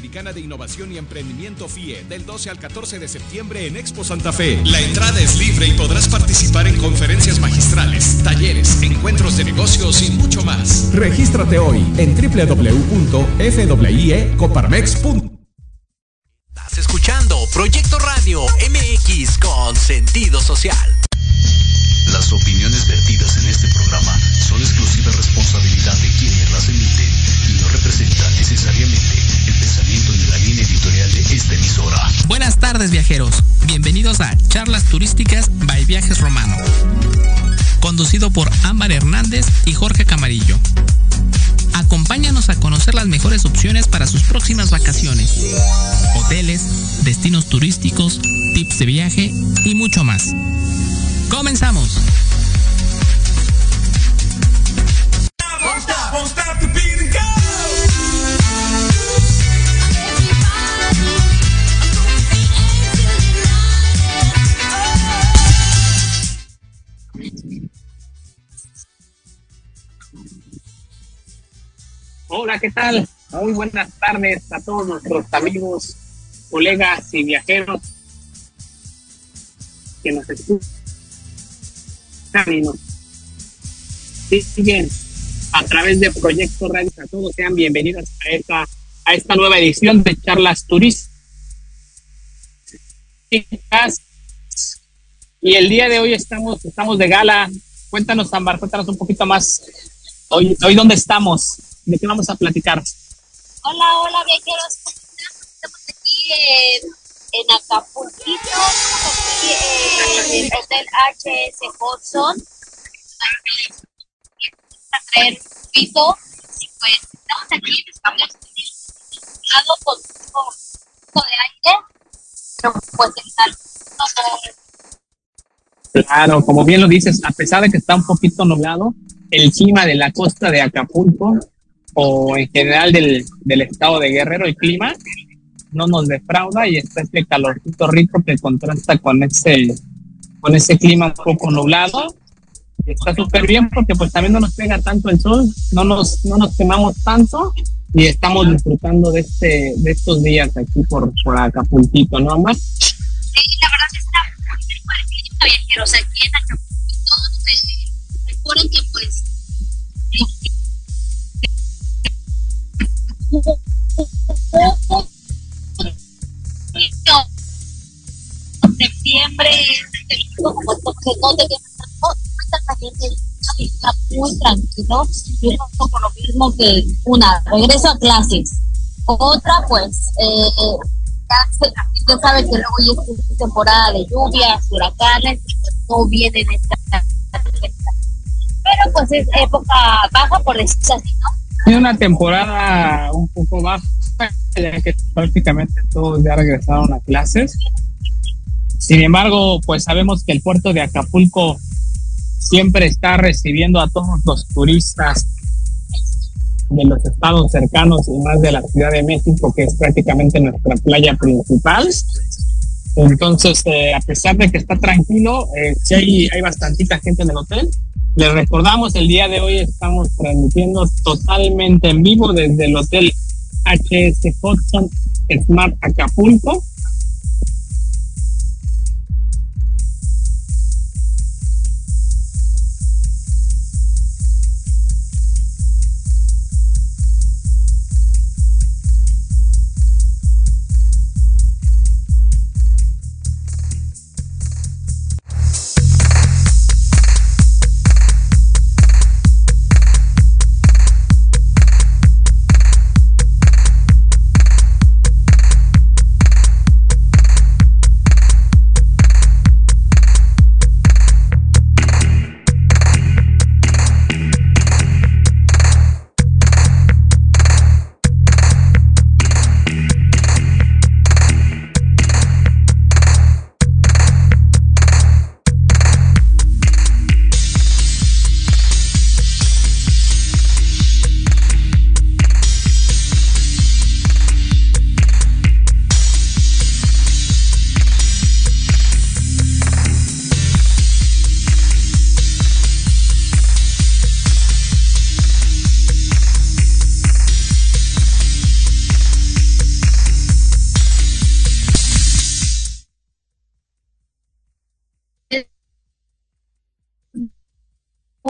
Feria Iberoamericana de Innovación y Emprendimiento FIE del 12 al 14 de septiembre en Expo Santa Fe. La entrada es libre y podrás participar en conferencias magistrales, talleres, encuentros de negocios y mucho más. Regístrate hoy en www.fwiecoparmex.com. Estás escuchando Proyecto Radio MX con sentido social. Las opiniones vertidas en este programa son exclusiva responsabilidad de quienes las emiten y no representan necesariamente la línea editorial de esta emisora. Buenas tardes viajeros, bienvenidos a Charlas Turísticas by Viajes Romano, conducido por Ámbar Hernández y Jorge Camarillo. Acompáñanos a conocer las mejores opciones para sus próximas vacaciones, hoteles, destinos turísticos, tips de viaje y mucho más. ¡Comenzamos! Hola, ¿qué tal? Muy buenas tardes a todos nuestros amigos, colegas y viajeros que nos escuchan y nos siguen a través de Proyecto Radio. A todos sean bienvenidos a esta, a esta nueva edición de Charlas Turísticas. Y el día de hoy estamos, estamos de gala. Cuéntanos, Ambar, cuéntanos un poquito más. Hoy, hoy ¿dónde estamos? ¿De qué vamos a platicar? Hola, hola viajeros. Estamos aquí en, en Acapulquito, aquí en el Hotel HS Hudson. A traer un piso y pues estamos aquí espacio lado con un poco de aire, pero pues el Claro, como bien lo dices, a pesar de que está un poquito nublado, el clima de la costa de Acapulco o en general del, del estado de Guerrero, el clima no nos defrauda y está este calorcito rico que contrasta con ese, con ese clima un poco nublado. Está súper bien porque pues también no nos pega tanto el sol, no nos, no nos quemamos tanto y estamos disfrutando de este de estos días aquí por, por ¿no, más Sí, la verdad está muy rico el clima, viajeros, aquí en Acapulquito. Eh, recuerden que pues septiembre, como que no debemos la gente está muy tranquilo y por lo mismo que una regreso a clases. Otra pues eh, ya, sabe que luego ya es temporada de lluvias huracanes y pues no vienen esta. Pero pues es época baja por decirlo así no una temporada un poco baja ya que prácticamente todos ya regresaron a clases sin embargo pues sabemos que el puerto de Acapulco siempre está recibiendo a todos los turistas de los estados cercanos y más de la Ciudad de México, que es prácticamente nuestra playa principal. Entonces, eh, a pesar de que está tranquilo, eh, sí hay, hay bastantita gente en el hotel. Les recordamos, el día de hoy estamos transmitiendo totalmente en vivo desde el hotel HS Hudson Smart Acapulco.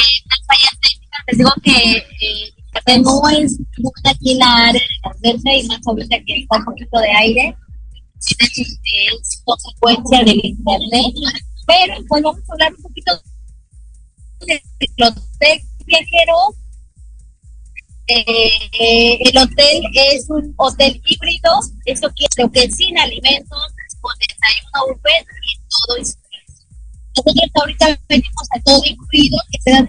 Estamos les digo que no es buena aquí la área de la y más ahorita que está un poquito de aire. Es consecuencia del internet. Pero pues vamos a hablar un poquito del hotel viajero. Eh, el hotel es un hotel híbrido, eso quiere que sin alimentos, con desayuno buffet y todo eso nosotros ahorita venimos a todo incluido, que se da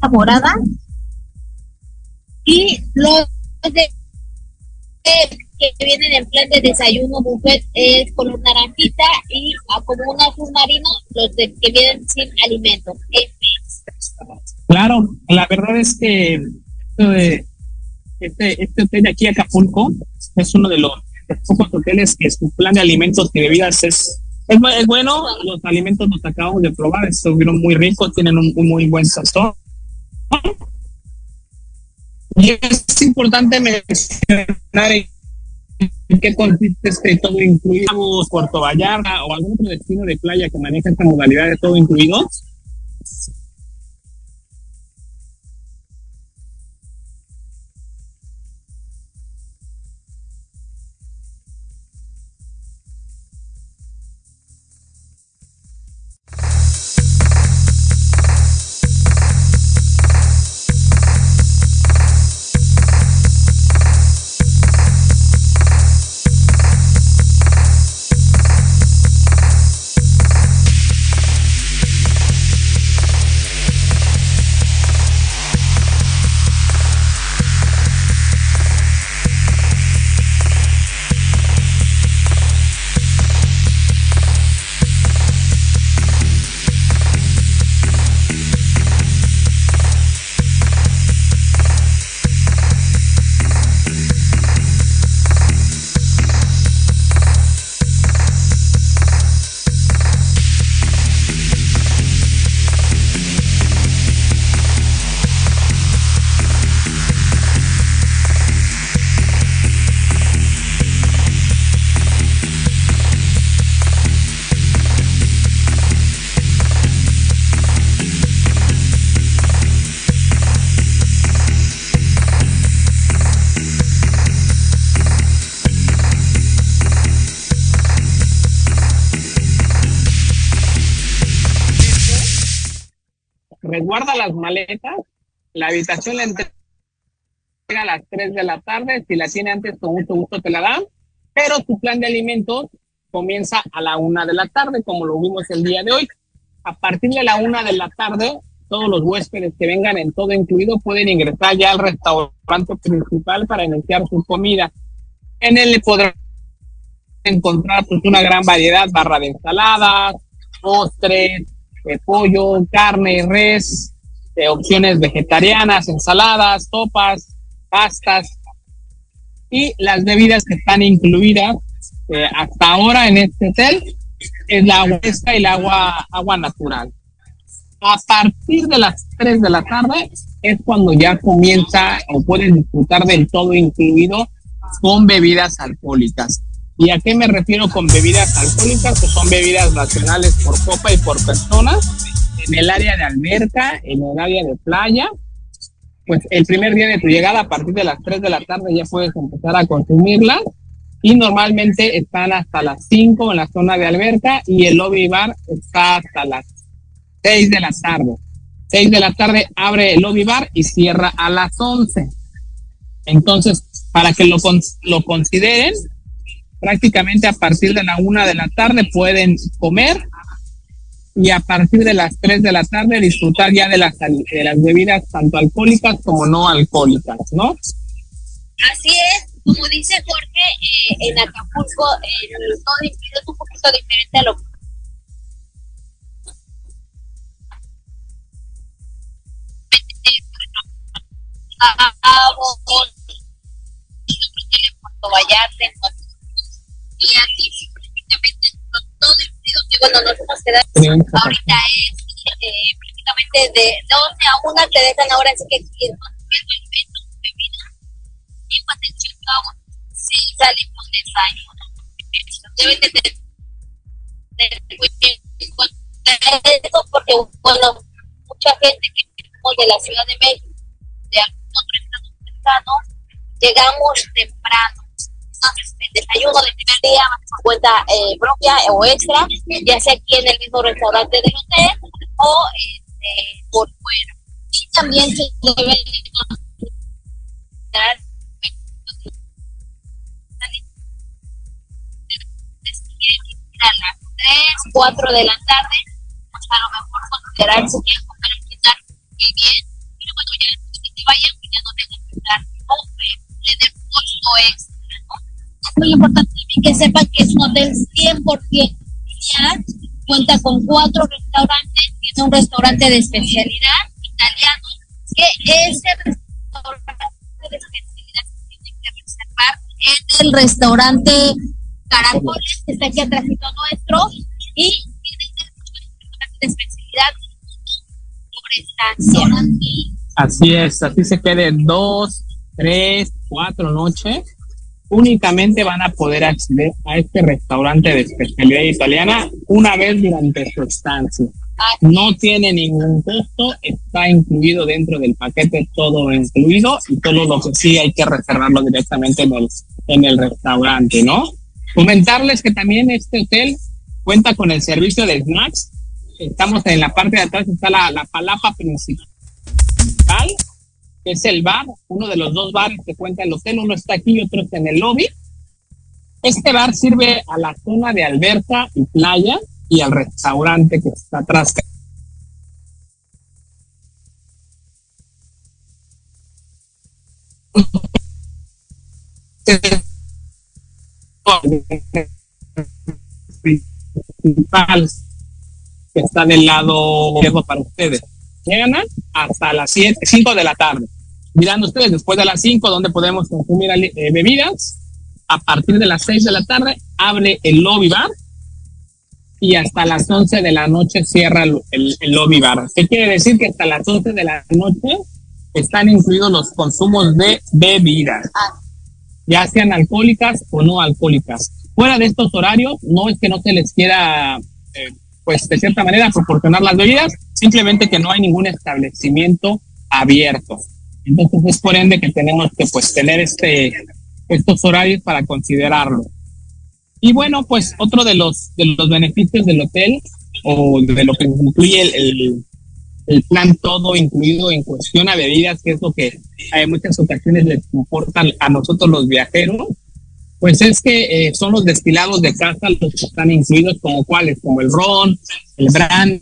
una morada. Y los de, que vienen en plan de desayuno buffet es color naranjita y como un azul marino los de, que vienen sin alimento. Claro, la verdad es que este, este hotel de aquí Acapulco es uno de los pocos hoteles que su plan de alimentos y bebidas es es, es, bueno, los alimentos los acabamos de probar, estuvieron muy ricos, tienen un, muy buen sazón. Y es importante mencionar en qué consiste este todo incluido, Puerto Vallarta o algún otro destino de playa que maneja esta modalidad de todo incluido. Las maletas, la habitación la entrega a las 3 de la tarde, si la tiene antes con mucho gusto te la dan, pero tu plan de alimentos comienza a la 1 de la tarde, como lo vimos el día de hoy. A partir de la 1 de la tarde, todos los huéspedes que vengan en todo incluido pueden ingresar ya al restaurante principal para iniciar su comida. En él podrán encontrar pues una gran variedad, barra de ensaladas, postres, de pollo, carne, res, de opciones vegetarianas, ensaladas, sopas, pastas y las bebidas que están incluidas eh, hasta ahora en este hotel es la agua y el agua, agua natural. A partir de las 3 de la tarde es cuando ya comienza o pueden disfrutar del todo incluido con bebidas alcohólicas. ¿Y a qué me refiero con bebidas alcohólicas? Que son bebidas nacionales por copa y por persona, en el área de alberca, en el área de playa. Pues el primer día de tu llegada, a partir de las 3 de la tarde, ya puedes empezar a consumirlas. Y normalmente están hasta las 5 en la zona de alberca y el lobby bar está hasta las 6 de la tarde. 6 de la tarde abre el lobby bar y cierra a las 11. Entonces, para que lo, lo consideren, prácticamente a partir de la una de la tarde pueden comer y a partir de las 3 de la tarde disfrutar ya de las, de las bebidas tanto alcohólicas como no alcohólicas, ¿no? Así es, como dice Jorge, eh, en Acapulco el todo es un poquito diferente a lo Puerto Vallarta, y aquí prácticamente todo que bueno nos hemos quedado ahorita es eh, prácticamente de 12 a 1 te dejan ahora así que aquí alimentos, bebidas y el checkout si salimos de desayuno deben de tener eso porque bueno mucha gente que somos de la Ciudad de México de estado cercano llegamos temprano el desayuno del primer día cuenta eh, propia o extra, ya sea aquí en el mismo restaurante del hotel o este, por fuera. Y también se debe dar a las 3, 4 de la tarde, pues a lo mejor considerar si quieren comer quitar muy bien, pero bueno, ya que vayan, pues ya no tengan que estar o le den costo extra muy importante que sepan que es un hotel 100% familiar, cuenta con cuatro restaurantes, tiene un restaurante de especialidad italiano, que ese restaurante de especialidad se tiene que reservar en el restaurante Caracoles, que está aquí atrás nuestro, y tiene restaurante de especialidad por estancia. Así es, así se queden dos, tres, cuatro noches únicamente van a poder acceder a este restaurante de especialidad italiana una vez durante su estancia. No tiene ningún costo, está incluido dentro del paquete, todo incluido y todo lo que sí hay que reservarlo directamente en el, en el restaurante, ¿no? Comentarles que también este hotel cuenta con el servicio de snacks. Estamos en la parte de atrás, está la, la palapa principal es el bar, uno de los dos bares que cuenta el hotel, uno está aquí y otro está en el lobby. Este bar sirve a la zona de alberca y playa y al restaurante que está atrás. que está del lado para ustedes. Llegan hasta las 7, 5 de la tarde mirando ustedes después de las 5 donde podemos consumir eh, bebidas. A partir de las 6 de la tarde abre el lobby bar y hasta las 11 de la noche cierra el, el, lobby bar. ¿Qué quiere decir? Que hasta las 11 de la noche están incluidos los consumos de bebidas, ya sean alcohólicas o no alcohólicas. Fuera de estos horarios, no es que no se les quiera, eh, pues de cierta manera, proporcionar las bebidas, simplemente que no hay ningún establecimiento abierto. Entonces es por ende que tenemos que pues tener este, estos horarios para considerarlo. Y bueno, pues otro de los, de los beneficios del hotel o de lo que incluye el, el plan todo incluido en cuestión a bebidas, que es lo que en muchas ocasiones les importa a nosotros los viajeros, pues es que eh, son los destilados de casa los que están incluidos como cuáles, como el ron, el brand.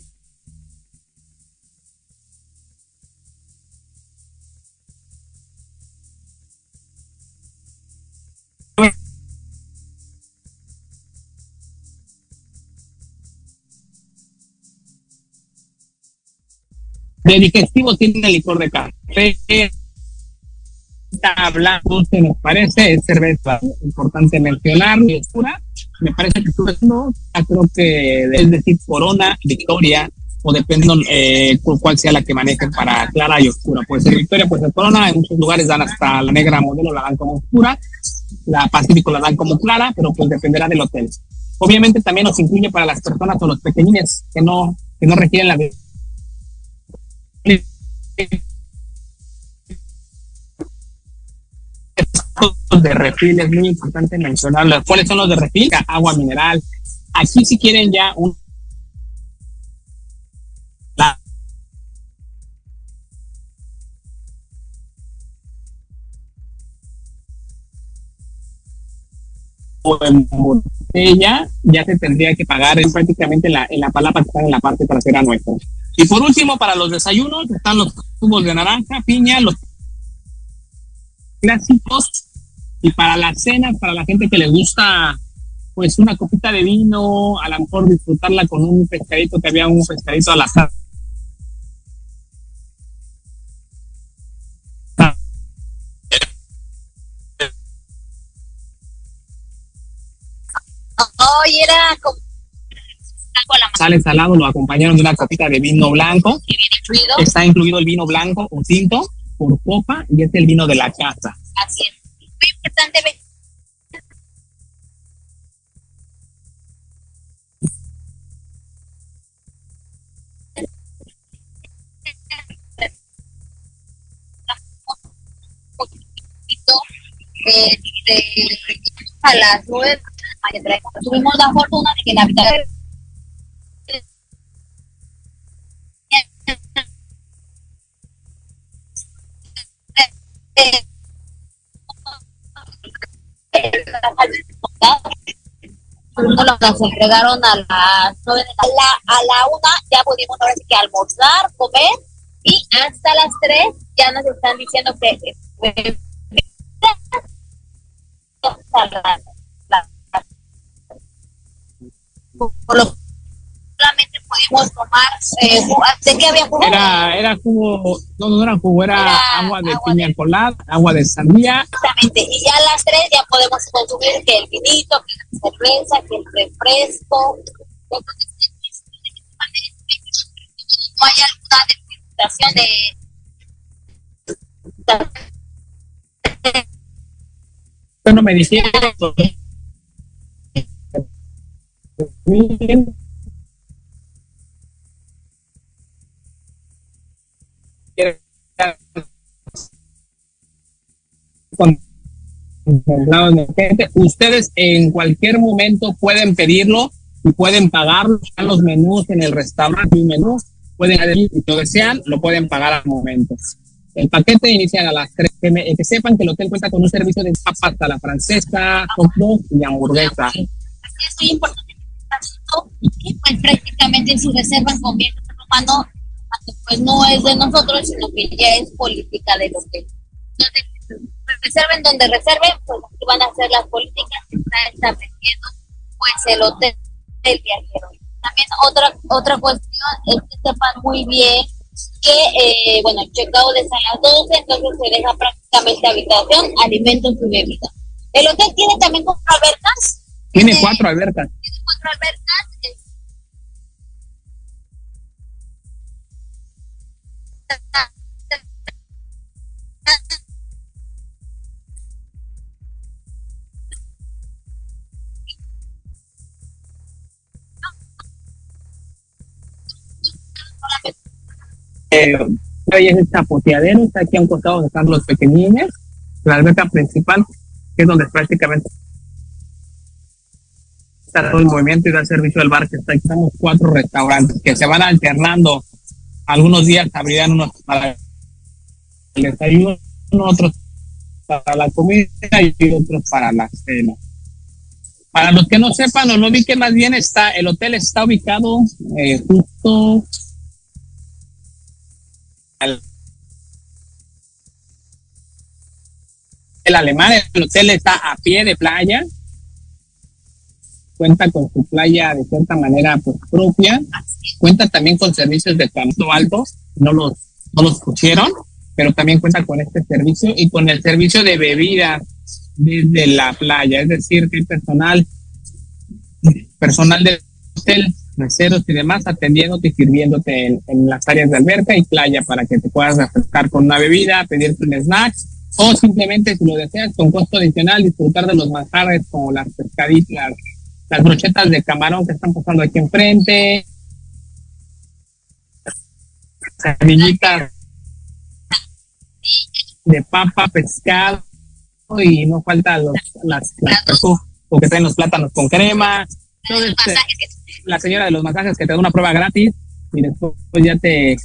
De digestivo tiene licor de café, blanco se nos parece, es cerveza. Importante mencionar, me parece que tú no, creo que es decir, Corona, Victoria, o depende eh, cuál sea la que manejen para clara y oscura. Puede ser Victoria, puede ser Corona, en muchos lugares dan hasta la negra modelo, la dan como oscura, la Pacífico la dan como clara, pero pues dependerá del hotel. Obviamente también nos incluye para las personas o los pequeñines que no, que no requieren la de refil es muy importante mencionarlos. ¿Cuáles son los de refil? Agua mineral. Aquí si quieren ya un en botella ya se tendría que pagar en prácticamente la, en la palapa que está en la parte trasera nuestra. Y por último, para los desayunos están los tubos de naranja, piña, los clásicos y para la cena, para la gente que le gusta pues una copita de vino, a lo mejor disfrutarla con un pescadito, que había un pescadito al azar. Hoy era sale salado, lo acompañaron de una copita de vino blanco. Está incluido el vino blanco o tinto por copa y es el vino de la casa. Así es. Muy importante ver a las nueve tuvimos la fortuna de que la habitación nos entregaron a las nueve a la, a la una ya pudimos ahora sí que almorzar, comer y hasta las tres ya nos están diciendo que eh, por lo tomar eh, ¿de qué había jugo? Era, era jugo, no, no era jugo, era, agua de piña colada, agua de sandía. Exactamente, y ya a las tres ya podemos consumir que el vinito, que la cerveza, que el refresco. Entonces, no hay alguna delimitación de bueno, me dijeron ustedes en cualquier momento pueden pedirlo y pueden pagarlo. Los menús en el restaurante, un menú, pueden si lo desean, lo pueden pagar al momento. El paquete inicia a las tres. Que, que, sepan que el hotel cuenta con un servicio de papas a la francesa, hot y hamburguesa. Es muy importante que pues prácticamente si reservan con bien romano, pues no es de nosotros, sino que ya es política del hotel. Entonces, reserven donde reserven, pues aquí van a hacer las políticas que está estableciendo pues el hotel del viajero. También otra otra cuestión es que sepan muy bien que, eh, bueno, el checkout es a las 12, entonces se deja prácticamente habitación, alimentos y bebida. El hotel tiene también cuatro albercas. Tiene, tiene cuatro albercas. Tiene cuatro albercas. Eh, es el chapoteadero, está aquí a un costado están los pequeñines, la alberca principal, que es donde prácticamente está todo el movimiento y da servicio al bar que está. Estamos cuatro restaurantes que se van alternando algunos días abrirán unos para el desayuno, otros para la comida y otros para la cena. Para los que no sepan o no vi que más bien está, el hotel está ubicado eh, justo al el alemán, el hotel está a pie de playa, cuenta con su playa de cierta manera pues, propia, cuenta también con servicios de canto alto, no los, no los pusieron, pero también cuenta con este servicio y con el servicio de bebidas desde la playa, es decir, que hay personal, personal del hotel, meseros y demás atendiéndote y sirviéndote en, en, las áreas de alberca y playa para que te puedas refrescar con una bebida, pedirte un snack o simplemente si lo deseas con costo adicional disfrutar de los manjares como las pescaditas, las brochetas de camarón que están pasando aquí enfrente, semillitas de papa, pescado y no falta los, las, las o que traen los plátanos con crema. Entonces, la señora de los masajes que te da una prueba gratis y después ya te,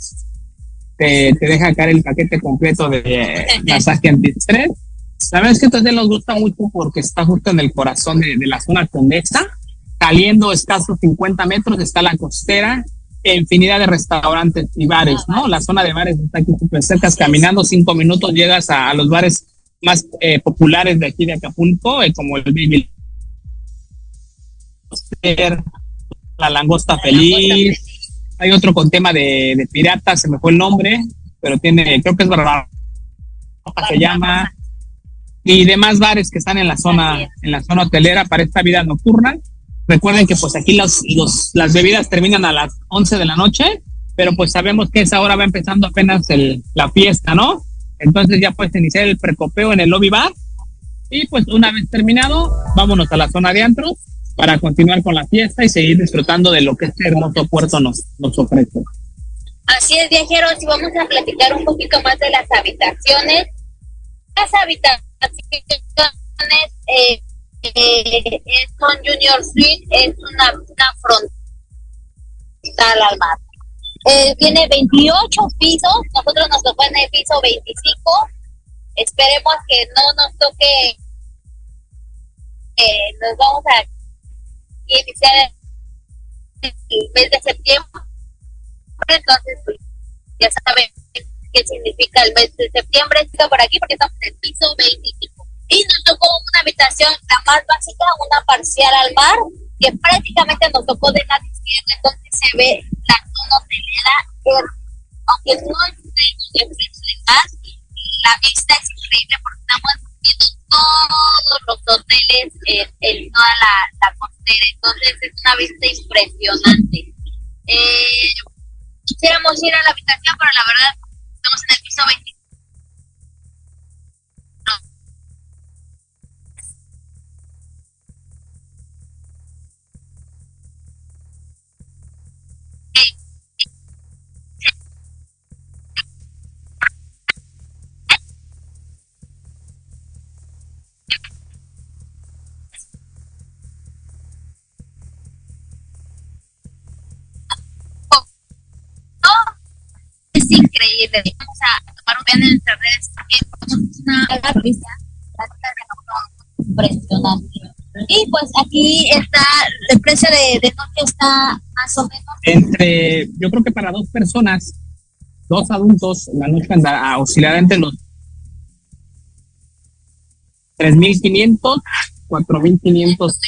te, te deja caer el paquete completo de masaje antiestrés. La verdad es que entonces nos gusta mucho porque está justo en el corazón de, de la zona condesa, saliendo escasos 50 metros está la costera, infinidad de restaurantes y bares, ¿no? La zona de bares está aquí súper cerca, caminando cinco minutos llegas a, a los bares más eh, populares de aquí de Acapulco, eh, como el Baby la langosta feliz. Hay otro con tema de, de piratas, se me fue el nombre, pero tiene, creo que es Barbaroja, se llama. Y demás bares que están en la zona, en la zona hotelera para esta vida nocturna. Recuerden que pues aquí los, los, las bebidas terminan a las 11 de la noche, pero pues sabemos que esa hora va empezando apenas el, la fiesta, ¿no? Entonces ya puedes iniciar el precopeo en el lobby bar. Y pues una vez terminado, vámonos a la zona de antros para continuar con la fiesta y seguir disfrutando de lo que este hermoso puerto nos, nos ofrece. Así es, viajeros, y vamos a platicar un poquito más de las habitaciones. Las habitaciones eh, eh, son Junior Suite, es una, una frontal al mar. Eh, tiene 28 pisos, nosotros nos tocó en el piso 25. Esperemos que no nos toque, eh, nos vamos a iniciar el mes de septiembre. Entonces, pues, ya saben qué significa el mes de septiembre. Está por aquí porque estamos en el piso 25. Y nos tocó una habitación, la más básica, una parcial al mar, que prácticamente nos tocó de lado izquierdo, entonces se ve la zona hotelera, aunque no es de mar, la vista es increíble porque estamos viendo todos los hoteles en, en toda la, la, costera, entonces es una vista impresionante. Eh, quisiéramos ir a la habitación, pero la verdad estamos en el piso 25. Increíble. Vamos a tomar un en nuestras redes impresionante. Y pues aquí está, el precio de, de, noche está más o menos. Entre, yo creo que para dos personas, dos adultos, la noche anda a oscilar entre los 3.500, 4.500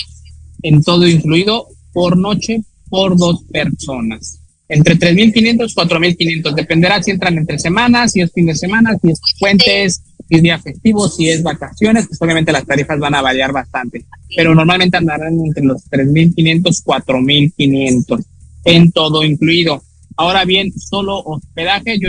en todo incluido por noche por dos personas entre 3.500 y 4.500. Dependerá si entran entre semanas, si es fin de semana, si es puentes, si es día festivo, si es vacaciones, pues obviamente las tarifas van a variar bastante. Pero normalmente andarán entre los 3.500 4.500 en todo incluido. Ahora bien, solo hospedaje, yo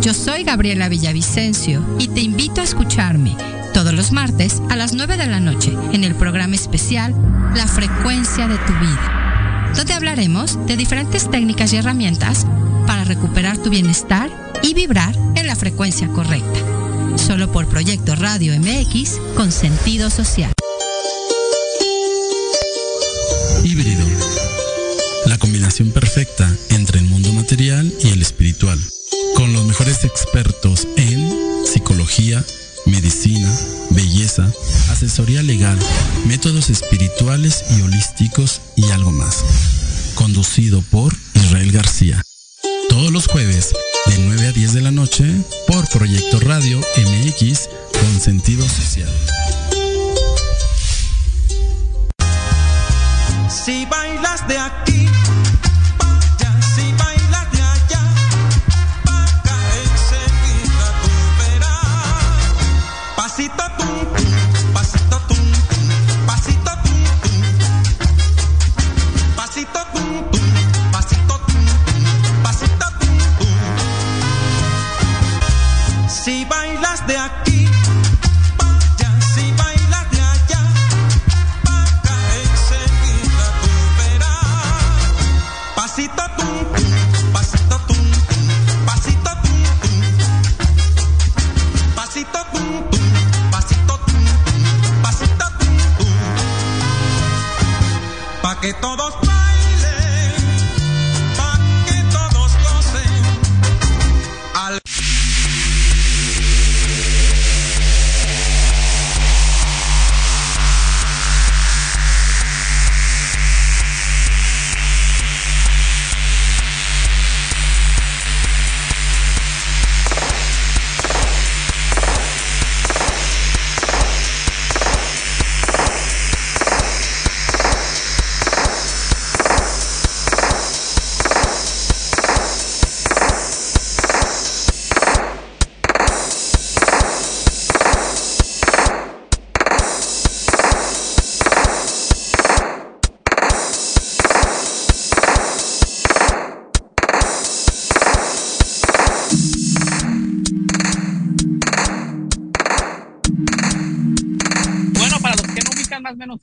Yo soy Gabriela Villavicencio y te invito a escucharme todos los martes a las 9 de la noche en el programa especial La frecuencia de tu vida, donde hablaremos de diferentes técnicas y herramientas para recuperar tu bienestar y vibrar en la frecuencia correcta. Solo por Proyecto Radio MX con sentido social. Híbrido. La combinación perfecta entre el mundo material y el espiritual. Mejores expertos en psicología, medicina, belleza, asesoría legal, métodos espirituales y holísticos y algo más. Conducido por Israel García. Todos los jueves de 9 a 10 de la noche por Proyecto Radio MX con sentido social. Si bailas de aquí,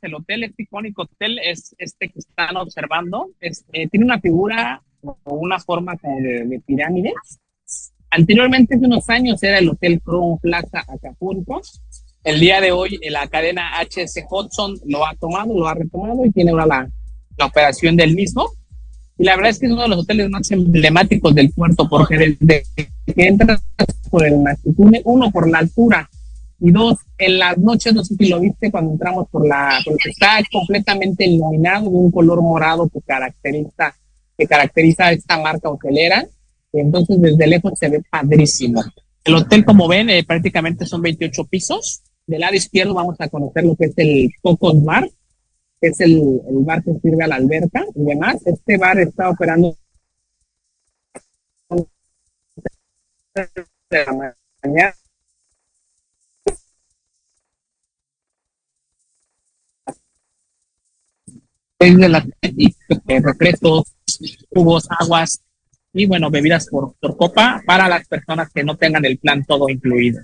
el hotel, este icónico hotel es este que están observando. Es, eh, tiene una figura o una forma como de, de pirámide. Anteriormente, hace unos años, era el Hotel Crown Plaza Acapulco. El día de hoy, eh, la cadena HS Hudson lo ha tomado, lo ha retomado y tiene ahora la, la operación del mismo. Y la verdad es que es uno de los hoteles más emblemáticos del puerto, porque desde que entras por el Mastitune, uno por la altura y dos, en las noches, no sé si lo viste cuando entramos por la, porque está completamente iluminado de un color morado que caracteriza, que caracteriza esta marca hotelera. Entonces, desde lejos se ve padrísimo. El hotel, como ven, eh, prácticamente son 28 pisos. Del lado izquierdo vamos a conocer lo que es el Cocos Bar, que es el, el bar que sirve a la alberca y demás. Este bar está operando de la mañana de la eh, refrescos, jugos, aguas y bueno, bebidas por, por copa para las personas que no tengan el plan todo incluido.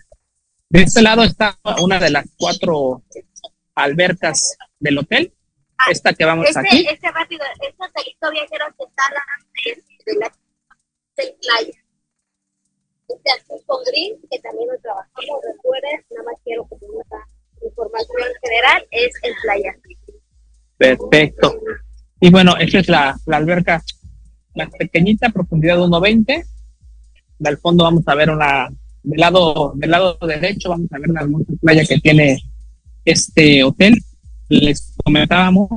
De este lado está una de las cuatro albercas del hotel. Esta que vamos este, aquí. Este rápido, este hotelito viajero que está a la de la de playa. Este azul con gris, que también lo trabajamos, recuerden, nada más quiero como una información general, es el playa. Perfecto. Y bueno, esta es la, la alberca más pequeñita, profundidad de 1.20. Del fondo vamos a ver una, del lado, del lado derecho vamos a ver una hermosa playa que tiene este hotel. Les comentábamos,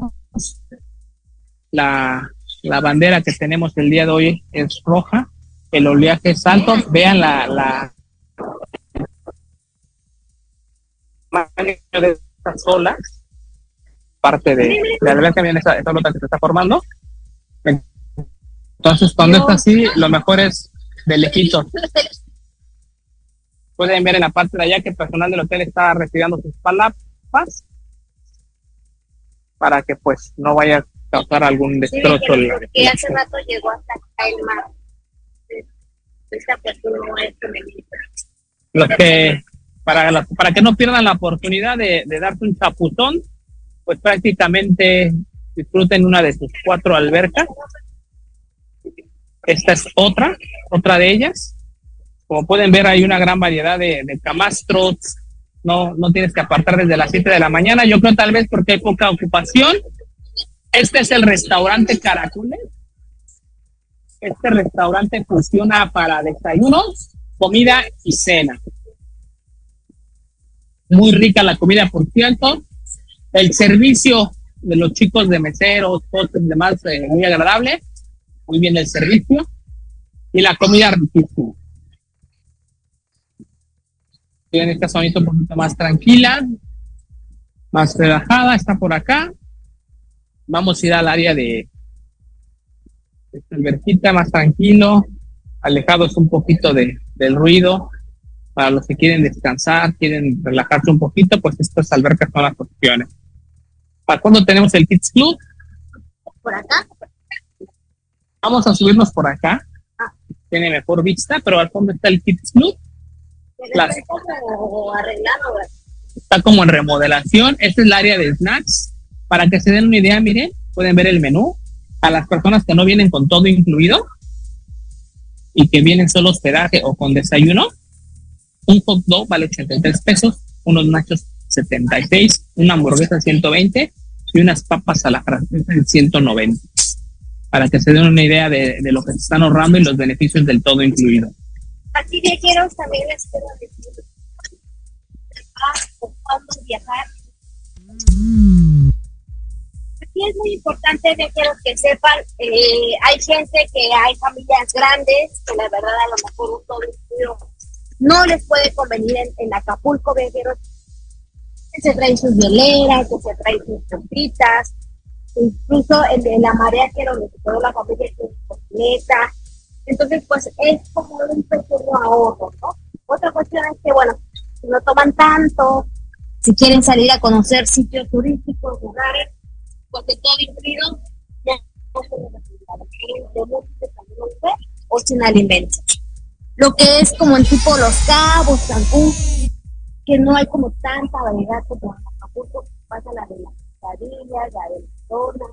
la, la bandera que tenemos el día de hoy es roja, el oleaje es alto. Vean la, la olas, parte de, de la viene esa, esa que se está formando. Entonces, cuando está así, lo mejor es de lejito. Pueden ver en la parte de allá que el personal del hotel está retirando sus palapas para que pues no vaya a causar algún destrozo. Sí, porque hace rato llegó hasta acá el mar. Esta no es. Los que, para, la- para que no pierdan la oportunidad de, de darse un chapuzón, pues prácticamente disfruten una de sus cuatro albercas. Esta es otra, otra de ellas. Como pueden ver, hay una gran variedad de, camastros. No, no tienes que apartar desde las 7 de la mañana. Yo creo tal vez porque hay poca ocupación. Este es el restaurante Caracoles. Este restaurante funciona para desayunos, comida y cena. Muy rica la comida, por cierto. El servicio de los chicos de meseros, postres y demás, eh, muy agradable. Muy bien el servicio. Y la comida riquísima. Tienen esta zonita un poquito más tranquila, más relajada, está por acá. Vamos a ir al área de esta alberquita más tranquilo, alejados un poquito de, del ruido. Para los que quieren descansar, quieren relajarse un poquito, pues estas albercas son las opciones. ¿Para cuándo tenemos el Kids Club? Por acá. Vamos a subirnos por acá. Tiene mejor vista, pero al fondo está el Kids Club. Las- Está como arreglado, ¿verdad? está como en remodelación. Este es el área de snacks. Para que se den una idea, miren, pueden ver el menú. A las personas que no vienen con todo incluido y que vienen solo hospedaje o con desayuno, un hot dog vale 83 pesos, unos nachos 76, una hamburguesa 120 y unas papas a la francesa en 190. Para que se den una idea de, lo que se están ahorrando y los beneficios del todo incluido. Aquí viajeros también les quiero decir ah, cuándo viajar. Aquí es muy importante, viajeros, que sepan, eh, hay gente que hay familias grandes, que la verdad a lo mejor un todo incluido no les puede convenir en, en Acapulco, viajeros, que se traen sus hieleras, que se traen sus pompitas, incluso en, la marea que donde se la familia su cocineta, entonces, pues es como un pequeño ahorro, ¿no? Otra cuestión es que, bueno, si no toman tanto, si quieren salir a conocer sitios turísticos, lugares, pues de todo incluido, ya no se necesita. O sin alimentos. Lo que es como en tipo Los Cabos, Cancún, que no hay como tanta variedad como en Acapulco, pasa la de las quesadillas, la de las donas,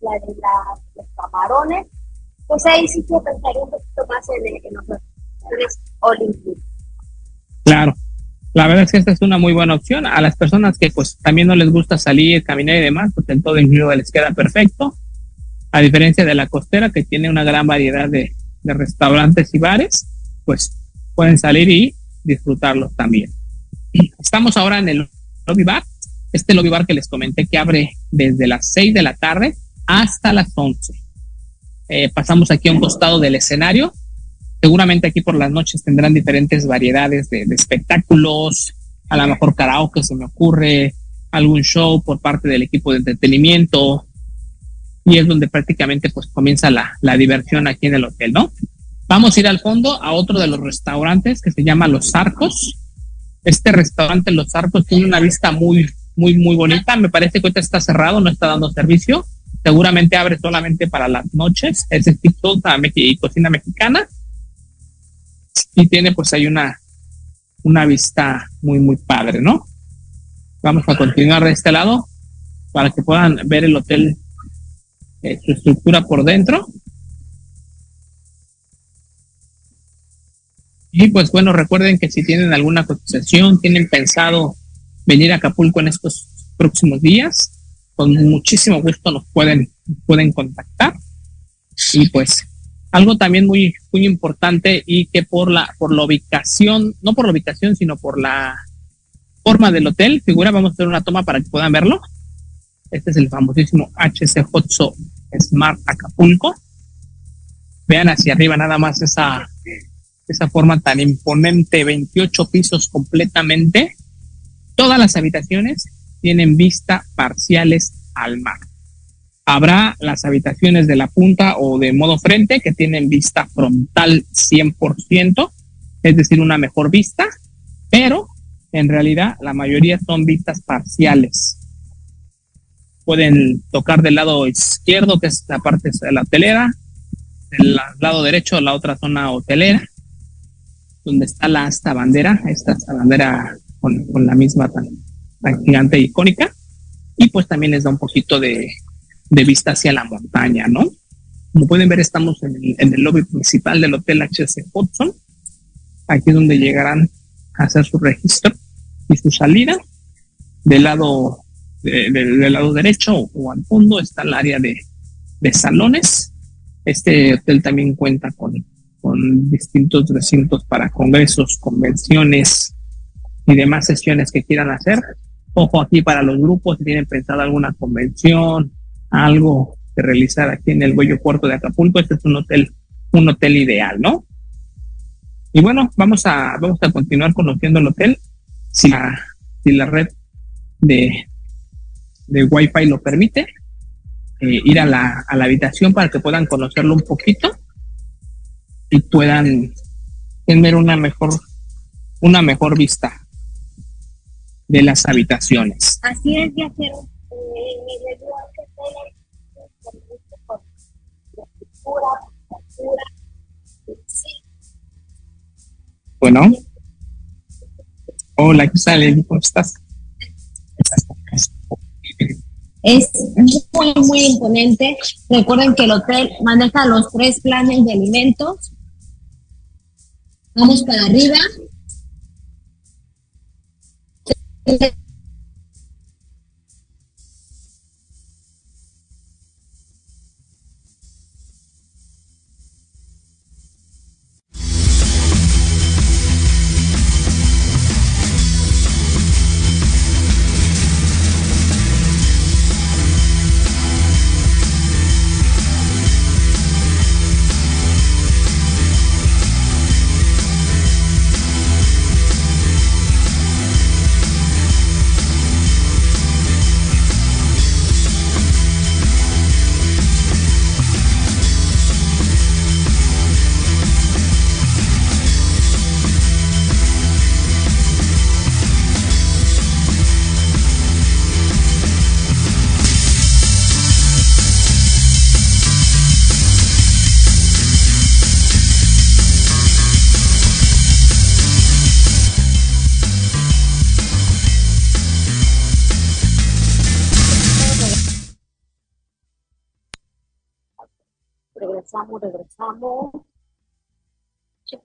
la de las, los camarones, pues ahí sí que pensaría un poquito más en, en los restaurantes all inclusive. Claro. La verdad es que esta es una muy buena opción. A las personas que pues también no les gusta salir, caminar y demás, pues en todo incluido les queda perfecto. A diferencia de la costera, que tiene una gran variedad de, de restaurantes y bares, pues pueden salir y disfrutarlos también. Estamos ahora en el lobby bar. Este lobby bar que les comenté que abre desde las 6 de la tarde hasta las 11. Eh, pasamos aquí a un costado del escenario. Seguramente aquí por las noches tendrán diferentes variedades de, de espectáculos, a lo mejor karaoke se me ocurre, algún show por parte del equipo de entretenimiento, y es donde prácticamente pues comienza la, la diversión aquí en el hotel, ¿no? Vamos a ir al fondo a otro de los restaurantes que se llama Los Arcos. Este restaurante Los Arcos tiene una vista muy, muy, muy bonita. Me parece que ahorita está cerrado, no está dando servicio. Seguramente abre solamente para las noches. Es tipo y cocina mexicana. Y tiene pues ahí una, una vista muy, muy padre, ¿no? Vamos a continuar de este lado para que puedan ver el hotel, eh, su estructura por dentro. Y pues bueno, recuerden que si tienen alguna cotización, tienen pensado venir a Acapulco en estos próximos días, con muchísimo gusto nos pueden, pueden contactar. Y pues algo también muy, muy importante y que por la, por la ubicación, no por la ubicación, sino por la forma del hotel, figura, vamos a hacer una toma para que puedan verlo. Este es el famosísimo HC Hotso Smart Acapulco. Vean hacia arriba nada más esa, esa forma tan imponente, 28 pisos completamente. Todas las habitaciones tienen vista parciales al mar. Habrá las habitaciones de la punta o de modo frente que tienen vista frontal 100%, es decir, una mejor vista, pero en realidad la mayoría son vistas parciales. Pueden tocar del lado izquierdo, que es la parte de la hotelera, del lado derecho, la otra zona hotelera, donde está la asta bandera, esta bandera con, la misma tan, gigante e icónica, y pues también les da un poquito de, vista hacia la montaña, ¿no? Como pueden ver, estamos en el, en el lobby principal del Hotel HC Hudson. Aquí es donde llegarán a hacer su registro y su salida. Del lado, del lado derecho o al fondo está el área de, de salones. Este hotel también cuenta con, con distintos recintos para congresos, convenciones y demás sesiones que quieran hacer. Ojo aquí para los grupos, si tienen pensado alguna convención, algo que realizar aquí en el Bello Puerto de Acapulco, este es un hotel, un hotel ideal, ¿no? Y bueno, vamos a, vamos a continuar conociendo el hotel si la, si la red de, de Wi-Fi lo permite, eh, ir a la, a la habitación para que puedan conocerlo un poquito y puedan tener una mejor, una mejor vista de las habitaciones. Así es, viajero. Bueno. Hola, ¿qué tal? ¿Cómo estás? Es muy, muy imponente. Recuerden que el hotel maneja los tres planes de alimentos. Vamos para arriba.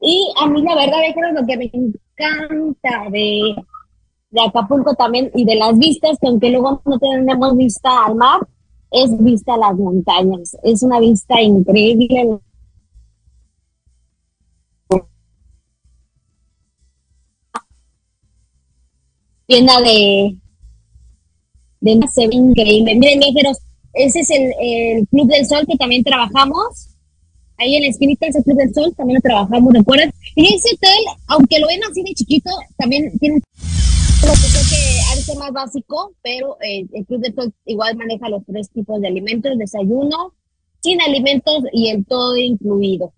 Y a mí la verdad es que lo que me encanta de, de Acapulco también y de las vistas, que aunque luego no tenemos vista al mar, es vista a las montañas. Es una vista increíble. Llena de, de se ve increíble. Miren, viajeros, ese es el, el Club del Sol que también trabajamos ahí en la esquinita Club del Sol, también lo trabajamos, recuerden. Y ese hotel, aunque lo ven así de chiquito, también tiene sé que arte más básico, pero eh, el Club de Tox igual maneja los tres tipos de alimentos, desayuno, sin alimentos y el todo incluido.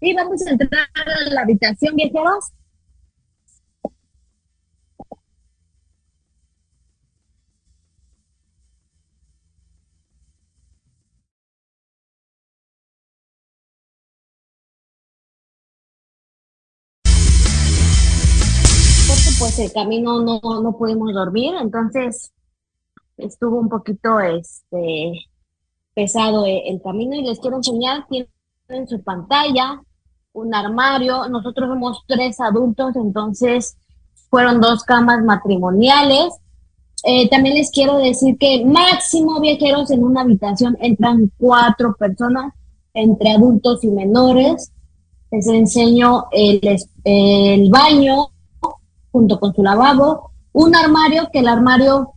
Y vamos a entrar a la habitación, viajeros. Pues el camino no, no pudimos dormir, entonces estuvo un poquito este pesado eh, el camino y les quiero enseñar, tienen en su pantalla un armario, nosotros somos tres adultos, entonces fueron dos camas matrimoniales. Eh, también les quiero decir que máximo viajeros en una habitación entran cuatro personas, entre adultos y menores. Les enseño el, el baño junto con su lavabo, un armario que el armario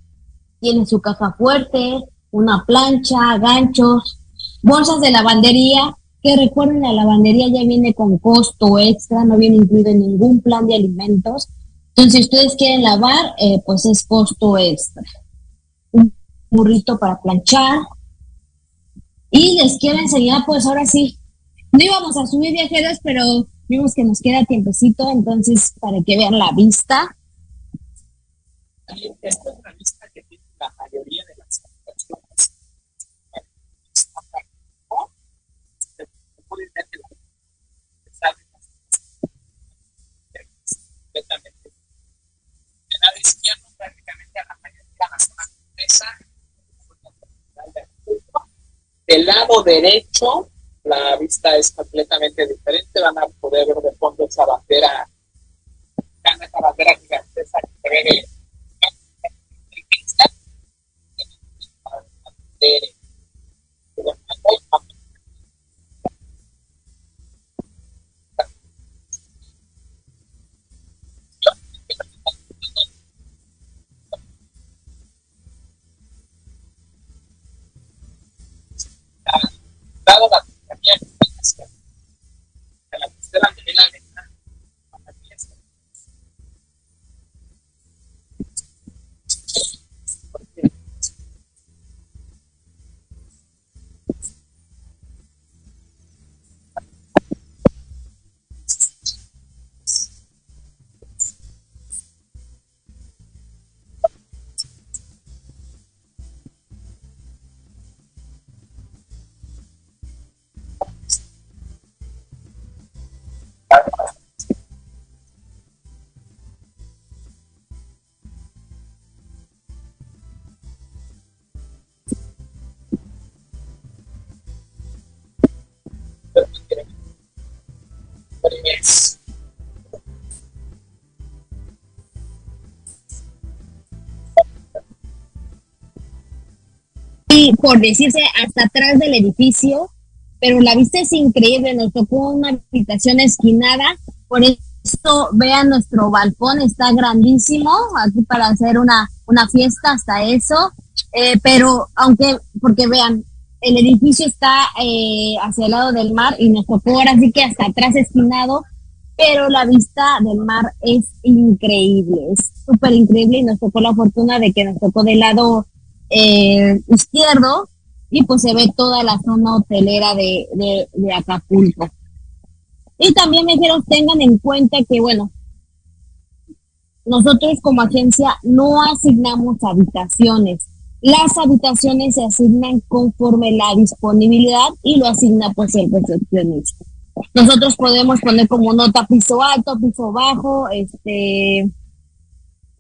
tiene su caja fuerte, una plancha, ganchos, bolsas de lavandería, que recuerden la lavandería ya viene con costo extra, no viene incluido en ningún plan de alimentos. Entonces, si ustedes quieren lavar, eh, pues es costo extra. Un burrito para planchar. Y les quiero enseñar, pues ahora sí, no íbamos a subir viajeros, pero vimos que nos queda tiempecito, entonces para que vean la vista. Esta es una vista que tiene la mayoría de las habitaciones. Pueden ver que la completamente. De lado izquierdo, prácticamente a la mayoría de la zona mesa. Del lado derecho, la vista es completamente diferente. Van a poder ver de fondo esa bandera, esa bandera gigantesca que se ve de, Y por decirse, hasta atrás del edificio, pero la vista es increíble, nos tocó una habitación esquinada, por eso vean nuestro balcón, está grandísimo, aquí para hacer una, una fiesta, hasta eso, eh, pero aunque, porque vean, el edificio está eh, hacia el lado del mar y nos tocó ahora sí que hasta atrás esquinado, pero la vista del mar es increíble, es súper increíble y nos tocó la fortuna de que nos tocó del lado eh, izquierdo y pues se ve toda la zona hotelera de, de, Acapulco. Y también me quiero tengan en cuenta que, bueno, nosotros como agencia no asignamos habitaciones. Las habitaciones se asignan conforme la disponibilidad y lo asigna pues el recepcionista. Nosotros podemos poner como nota piso alto, piso bajo, este,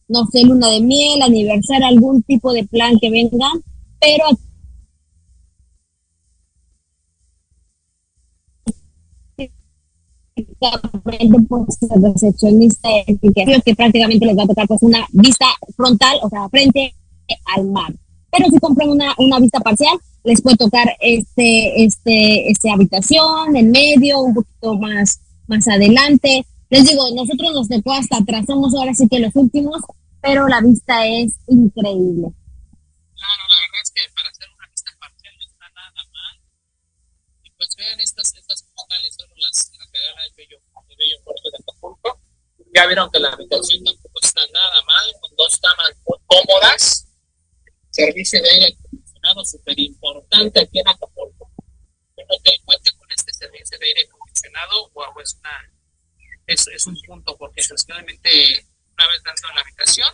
no sé, luna de miel, aniversario, algún tipo de plan que venga, pero pues el recepcionista que prácticamente les va a tocar pues una vista frontal, o sea, frente al mar. Pero si compran una, una vista parcial, les puede tocar este, este, este habitación, en medio, un poquito más, más adelante. Les digo, nosotros nos tocó hasta atrás, somos ahora sí que los últimos, pero la vista es increíble. Claro, la verdad es que para hacer una vista parcial no está nada mal. Y pues vean estas, estas postales, son las, las que agarra el bello, el bello puerto de Acapulco. Ya vieron que la habitación tampoco está nada mal, con dos cómodas, servicio de aire acondicionado súper importante aquí en Acapulco. Un hotel cuente con este servicio de aire acondicionado, wow, es, una, es, es un punto porque sencillamente una vez dentro de la habitación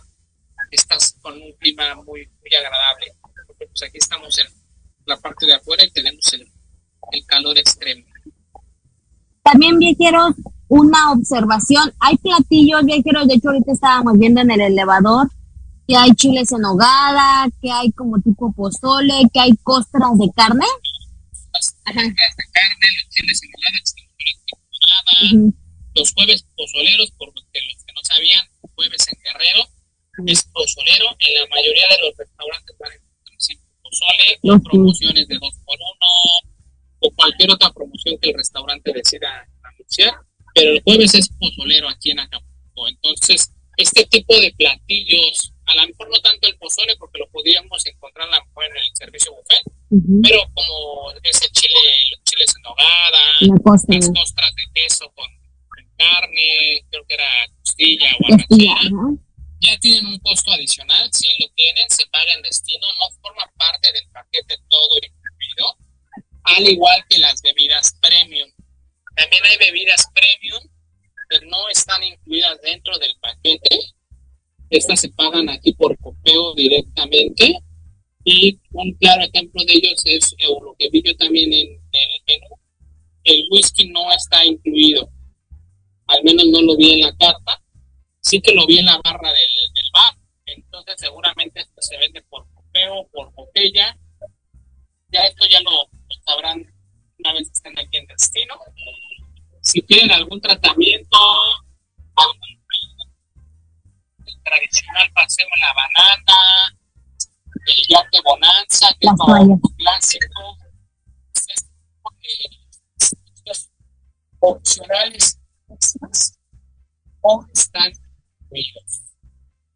estás con un clima muy, muy agradable. Porque pues aquí estamos en la parte de afuera y tenemos el, el calor extremo. También viajeros, una observación, hay platillos viajeros, de hecho ahorita estábamos viendo en el elevador que hay chiles en hogada, que hay como tipo pozole, que hay costras de carne. De carne, los chiles en hogada, uh -huh. los jueves pozoleros, por los que, los que no sabían, jueves en Guerrero, es pozolero, en la mayoría de los restaurantes van a encontrar pozole, promociones de dos por uno, o cualquier otra promoción que el restaurante decida anunciar, pero el jueves es pozolero aquí en Acapulco. Entonces, este tipo de platillos, a lo mejor no tanto el pozole, porque lo podríamos encontrar a lo mejor en el servicio buffet, uh -huh. pero como ese chile, los chiles en nogada, costa, las costras de queso con, con, carne, creo que era costilla o arrachera, ya tienen un costo adicional, si lo tienen, se paga en destino, no forma parte del paquete todo incluido al igual que las bebidas premium. También hay bebidas premium que no están incluidas dentro del paquete. Estas se pagan aquí por copeo directamente. Y un claro ejemplo de ellos es eh, lo que vi yo también en, el menú. El whisky no está incluido. Al menos no lo vi en la carta. Sí que lo vi en la barra del, del bar. Entonces seguramente esto se vende por copeo, por botella. Ya esto ya lo, sabrán una vez que estén aquí en destino. Si quieren algún tratamiento, tradicional paseo en la banana, el yate bonanza, que Las es lo clásico, es, es, opcionales o están incluidos.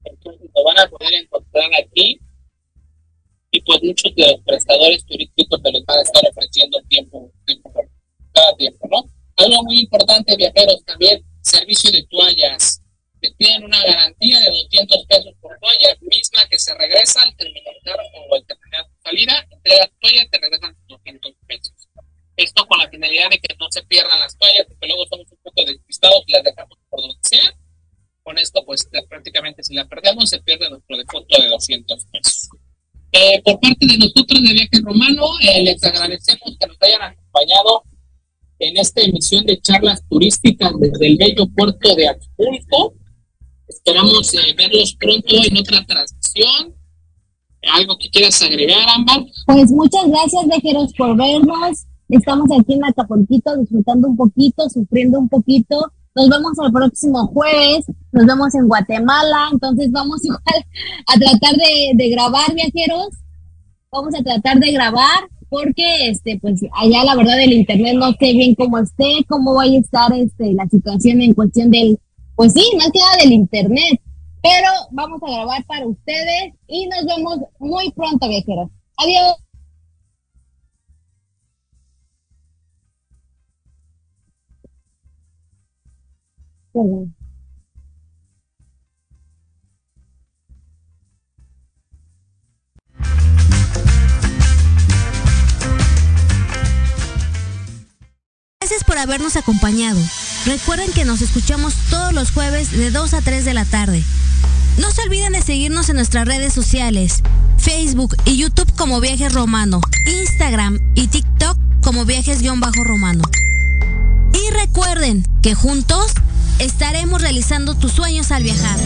Entonces lo van a poder encontrar aquí y pues muchos de los prestadores turísticos te los van a estar ofreciendo tiempo, tiempo cada tiempo, ¿no? Algo muy importante, viajeros, también servicio de toallas. Te piden una garantía de 200 pesos por toalla, misma que se regresa al terminar o al terminar tu salida, entregas toalla y te regresan 200 pesos. Esto con la finalidad de que no se pierdan las toallas, porque luego somos un poco despistados y las dejamos por donde sea. Con esto, pues prácticamente si la perdemos, se pierde nuestro descuento de 200 pesos. Eh, por parte de nosotros de Viaje Romano, eh, les agradecemos que nos hayan acompañado en esta emisión de charlas turísticas desde el bello puerto de Acapulco. Esperamos eh, verlos pronto en otra transmisión. ¿Algo que quieras agregar, Ámbar? Pues muchas gracias, viajeros, por vernos. Estamos aquí en Acapulquito disfrutando un poquito, sufriendo un poquito. Nos vemos el próximo jueves, nos vemos en Guatemala, entonces vamos igual a tratar de, grabar, viajeros. Vamos a tratar de grabar porque, este, pues allá la verdad el internet no sé bien cómo esté, cómo vaya a estar este, la situación en cuestión del, pues sí, más que nada del internet. Pero vamos a grabar para ustedes y nos vemos muy pronto, viajeros. Adiós. Gracias por habernos acompañado. Recuerden que nos escuchamos todos los jueves de 2 a 3 de la tarde. No se olviden de seguirnos en nuestras redes sociales, Facebook y YouTube como Viajes Romano, Instagram y TikTok como Viajes-Romano. Y recuerden que juntos estaremos realizando tus sueños al viajar.